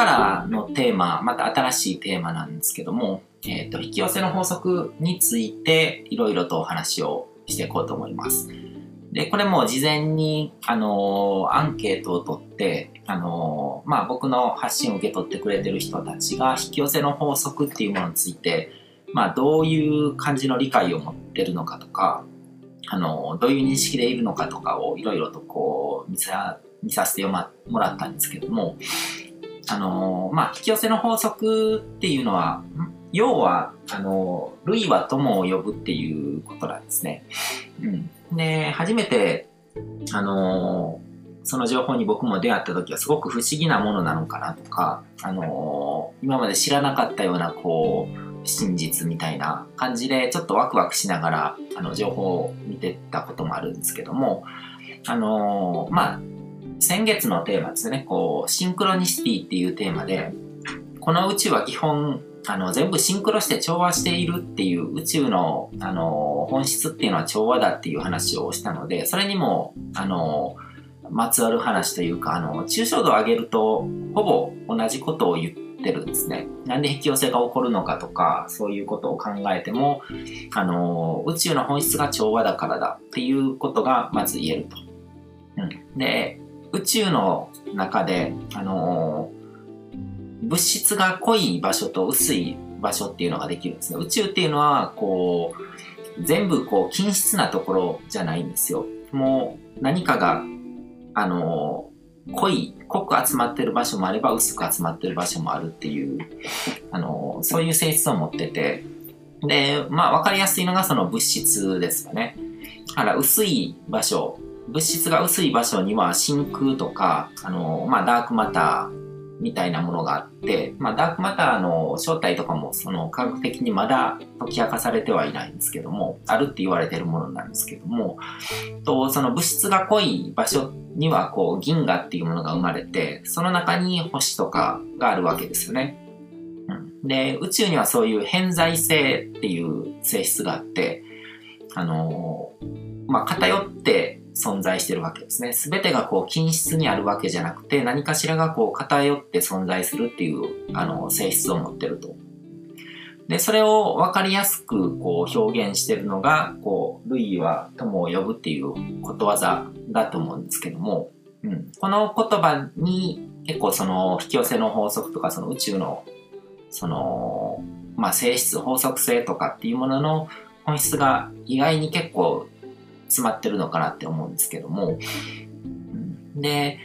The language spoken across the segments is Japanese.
からのテーマ、また新しいテーマなんですけども、えっ、ー、と、引き寄せの法則についていろいろとお話をしていこうと思います。で、これも事前に、あのー、アンケートを取って、あのー、まあ、僕の発信を受け取ってくれてる人たちが引き寄せの法則っていうものについて、まあ、どういう感じの理解を持ってるのかとか、あのー、どういう認識でいるのかとかをいろいろとこう見さ、見させてもらったんですけども、あのまあ、引き寄せの法則っていうのは、要は、あの、類は友を呼ぶっていうことなんですね。うん。で、初めて、あのその情報に僕も出会った時はすごく不思議なものなのかなとか、あの今まで知らなかったような、こう、真実みたいな感じで、ちょっとワクワクしながら、あの、情報を見てたこともあるんですけども、あのまあ、先月のテーマですね、こう、シンクロニシティっていうテーマで、この宇宙は基本あの、全部シンクロして調和しているっていう宇宙の、あの、本質っていうのは調和だっていう話をしたので、それにも、あの、まつわる話というか、あの、抽象度を上げると、ほぼ同じことを言ってるんですね。なんで引き寄せが起こるのかとか、そういうことを考えても、あの、宇宙の本質が調和だからだっていうことがまず言えると。うん。で、宇宙の中で、あの物質が濃い場所と薄い場所っていうのができるんですね。宇宙っていうのは、こう、全部こう、均質なところじゃないんですよ。もう、何かが、あの、濃い、濃く集まってる場所もあれば、薄く集まってる場所もあるっていう、あの、そういう性質を持ってて、で、まあ、わかりやすいのがその物質ですよね。だから、薄い場所、物質が薄い場所には真空とか、あの、まあ、ダークマター、みたいなものがあって、まあ、ダークマターの正体とかもその科学的にまだ解き明かされてはいないんですけども、あるって言われてるものなんですけども、とその物質が濃い場所にはこう銀河っていうものが生まれて、その中に星とかがあるわけですよね。うん、で、宇宙にはそういう偏在性っていう性質があって、あのまあ、偏って存在してるわけですね。すべてがこう均質にあるわけじゃなくて、何かしらがこう偏って存在するっていうあの性質を持ってると。で、それを分かりやすくこう表現してるのが、こう、類は友を呼ぶっていうことわざだと思うんですけども、うん、この言葉に結構その引き寄せの法則とかその宇宙のその、まあ、性質、法則性とかっていうものの本質が意外に結構詰まってるのかなって思うんですけども、で、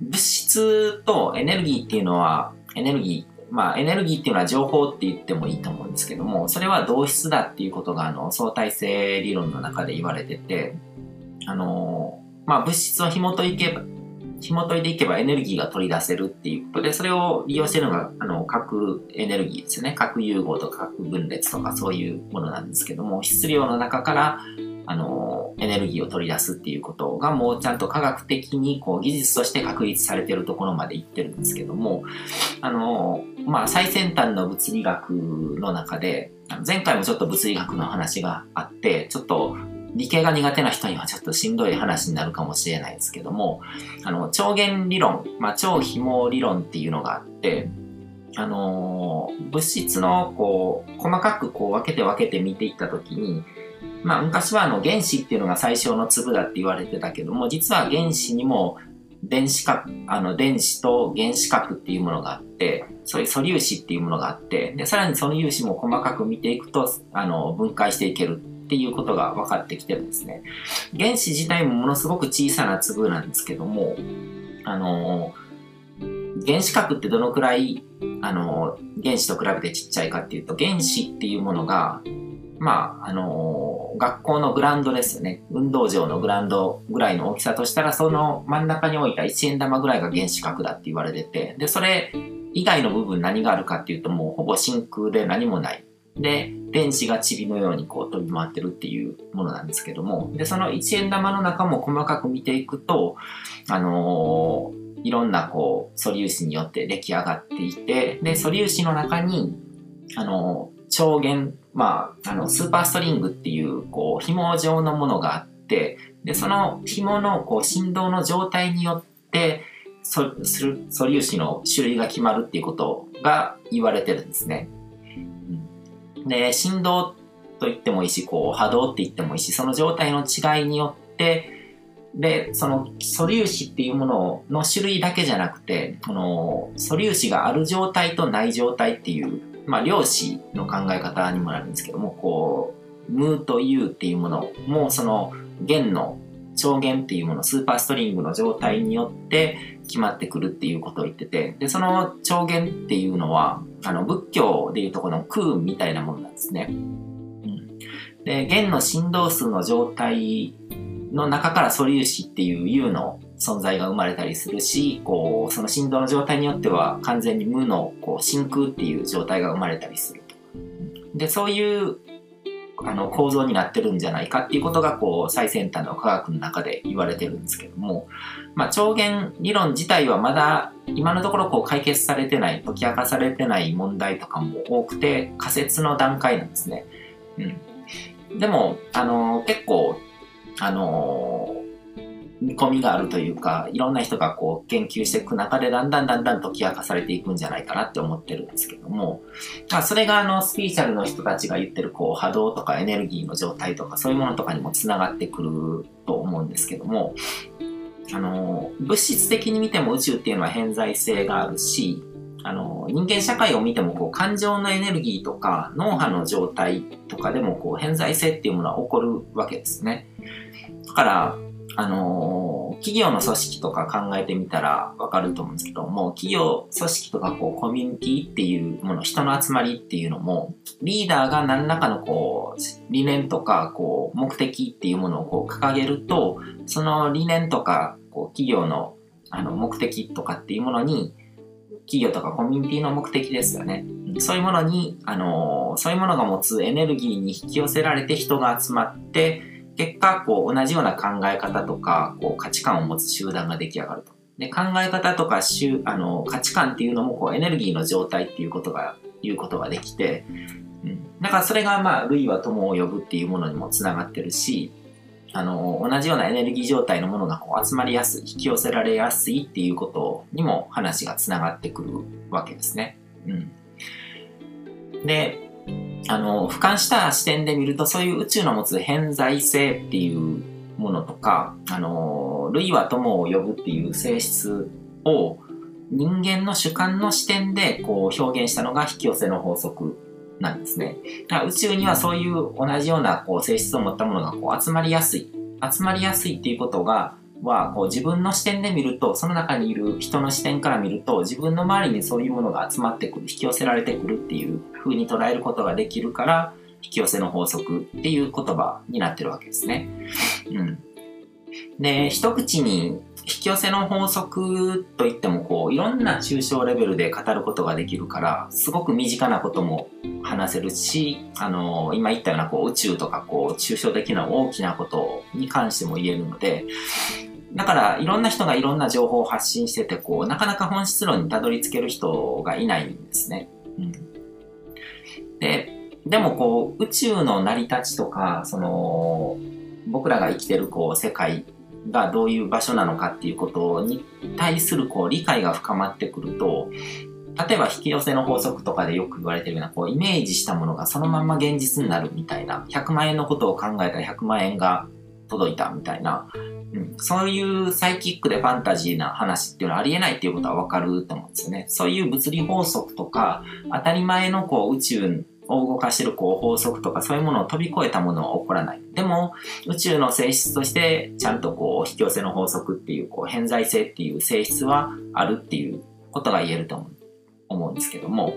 物質とエネルギーっていうのは、エネルギー、まあエネルギーっていうのは情報って言ってもいいと思うんですけども、それは同質だっていうことがあの相対性理論の中で言われてて、あの、まあ物質を紐解いけば、紐解いていけばエネルギーが取り出せるっていうこと。で、それを利用してるのが、あの、核エネルギーですよね。核融合とか核分裂とかそういうものなんですけども、質量の中からあの、エネルギーを取り出すっていうことがもうちゃんと科学的にこう技術として確立されてるところまで行ってるんですけども、あの、まあ、最先端の物理学の中で、前回もちょっと物理学の話があって、ちょっと理系が苦手な人にはちょっとしんどい話になるかもしれないですけども、あの、超弦理論、まあ、超紐理論っていうのがあって、あの物質のこう細かくこう分けて分けて見ていったときにまあ、昔はあの原子っていうのが最小の粒だって言われてたけども、実は原子にも電子核、あの電子と原子核っていうものがあって、そういう素粒子っていうものがあって、で、さらにその粒子も細かく見ていくと、あの、分解していけるっていうことが分かってきてるんですね。原子自体もものすごく小さな粒なんですけども、あの、原子核ってどのくらい、あの、原子と比べてちっちゃいかっていうと、原子っていうものが、まあ、あのー、学校のグラウンドですよね。運動場のグラウンドぐらいの大きさとしたら、その真ん中に置いた1円玉ぐらいが原子核だって言われてて、で、それ以外の部分何があるかっていうと、もうほぼ真空で何もない。で、電子が塵のようにこう飛び回ってるっていうものなんですけども、で、その1円玉の中も細かく見ていくと、あのー、いろんなこう素粒子によって出来上がっていて、で、素粒子の中に、あの、超弦まあ、あの、スーパーストリングっていう、こう、紐状のものがあって、で、その紐の、こう、振動の状態によって、素粒子の種類が決まるっていうことが言われてるんですね。で、振動と言ってもいいし、こう波動って言ってもいいし、その状態の違いによって、で、その素粒子っていうものの種類だけじゃなくて、この素粒子がある状態とない状態っていう、まあ量子の考え方にもなるんですけども、こう、無と有っていうものもその弦の超弦っていうもの、スーパーストリングの状態によって決まってくるっていうことを言ってて、で、その超弦っていうのは、あの、仏教でいうとこの空みたいなものなんですね。うん、で、弦の振動数の状態の中から素粒子っていう U の存在が生まれたりするし、こう、その振動の状態によっては完全に無のこう真空っていう状態が生まれたりすると。で、そういうあの構造になってるんじゃないかっていうことがこう最先端の科学の中で言われてるんですけども、まあ、超弦理論自体はまだ今のところこう解決されてない解き明かされてない問題とかも多くて仮説の段階なんですね。うん、でもあの結構あの見込みがあるというか、いろんな人がこう研究していく中でだんだんだんだん解き明かされていくんじゃないかなって思ってるんですけども、まあ、それがあのスピリチュアルの人たちが言ってるこう波動とかエネルギーの状態とかそういうものとかにもつながってくると思うんですけども、あの、物質的に見ても宇宙っていうのは偏在性があるし、あの、人間社会を見てもこう感情のエネルギーとか脳波の状態とかでもこう偏在性っていうものは起こるわけですね。だから、あのー、企業の組織とか考えてみたらわかると思うんですけども、企業組織とかこうコミュニティっていうもの、人の集まりっていうのも、リーダーが何らかのこう、理念とかこう、目的っていうものをこう掲げると、その理念とか、こう、企業のあの目的とかっていうものに、企業とかコミュニティの目的ですよね。そういうものに、あのー、そういうものが持つエネルギーに引き寄せられて人が集まって、結果、こう、同じような考え方とか、こう、価値観を持つ集団が出来上がると。で、考え方とか、あの、価値観っていうのも、こう、エネルギーの状態っていうことが、言うことができて、うん。だからそれが、まあ、類は友を呼ぶっていうものにもつながってるし、あの、同じようなエネルギー状態のものが集まりやすい、引き寄せられやすいっていうことにも話がつながってくるわけですね。うん。で、あの、俯瞰した視点で見ると、そういう宇宙の持つ偏在性っていうものとか、あの、類は友を呼ぶっていう性質を人間の主観の視点でこう表現したのが引き寄せの法則なんですね。だから宇宙にはそういう同じようなこう性質を持ったものがこう集まりやすい。集まりやすいっていうことがはこう自分の視点で見るとその中にいる人の視点から見ると自分の周りにそういうものが集まってくる引き寄せられてくるっていう風に捉えることができるから引き寄せの法則っていう言葉になってるわけですね。うん、で一口に引き寄せの法則といってもこういろんな抽象レベルで語ることができるからすごく身近なことも話せるし、あの今言ったようなこう宇宙とかこう抽象的な大きなことに関しても言えるのでだからいろんな人がいろんな情報を発信しててこうなかなか本質論にたどり着ける人がいないんですね。うん、ででもこう宇宙の成り立ちとかその僕らが生きてるこう世界がどういう場所なのかっていうことに対するこう理解が深まってくると例えば引き寄せの法則とかでよく言われてるようなこうイメージしたものがそのまま現実になるみたいな100万円のことを考えたら100万円が届いたみたいなそういうサイキックでファンタジーな話っていうのはありえないっていうことはわかると思うんですよね。そういう物理法則とか、当たり前のこう宇宙を動かしてるこう法則とかそういうものを飛び越えたものは起こらない。でも宇宙の性質としてちゃんとこう引き寄せの法則っていうこう偏在性っていう性質はあるっていうことが言えると思うんですけども、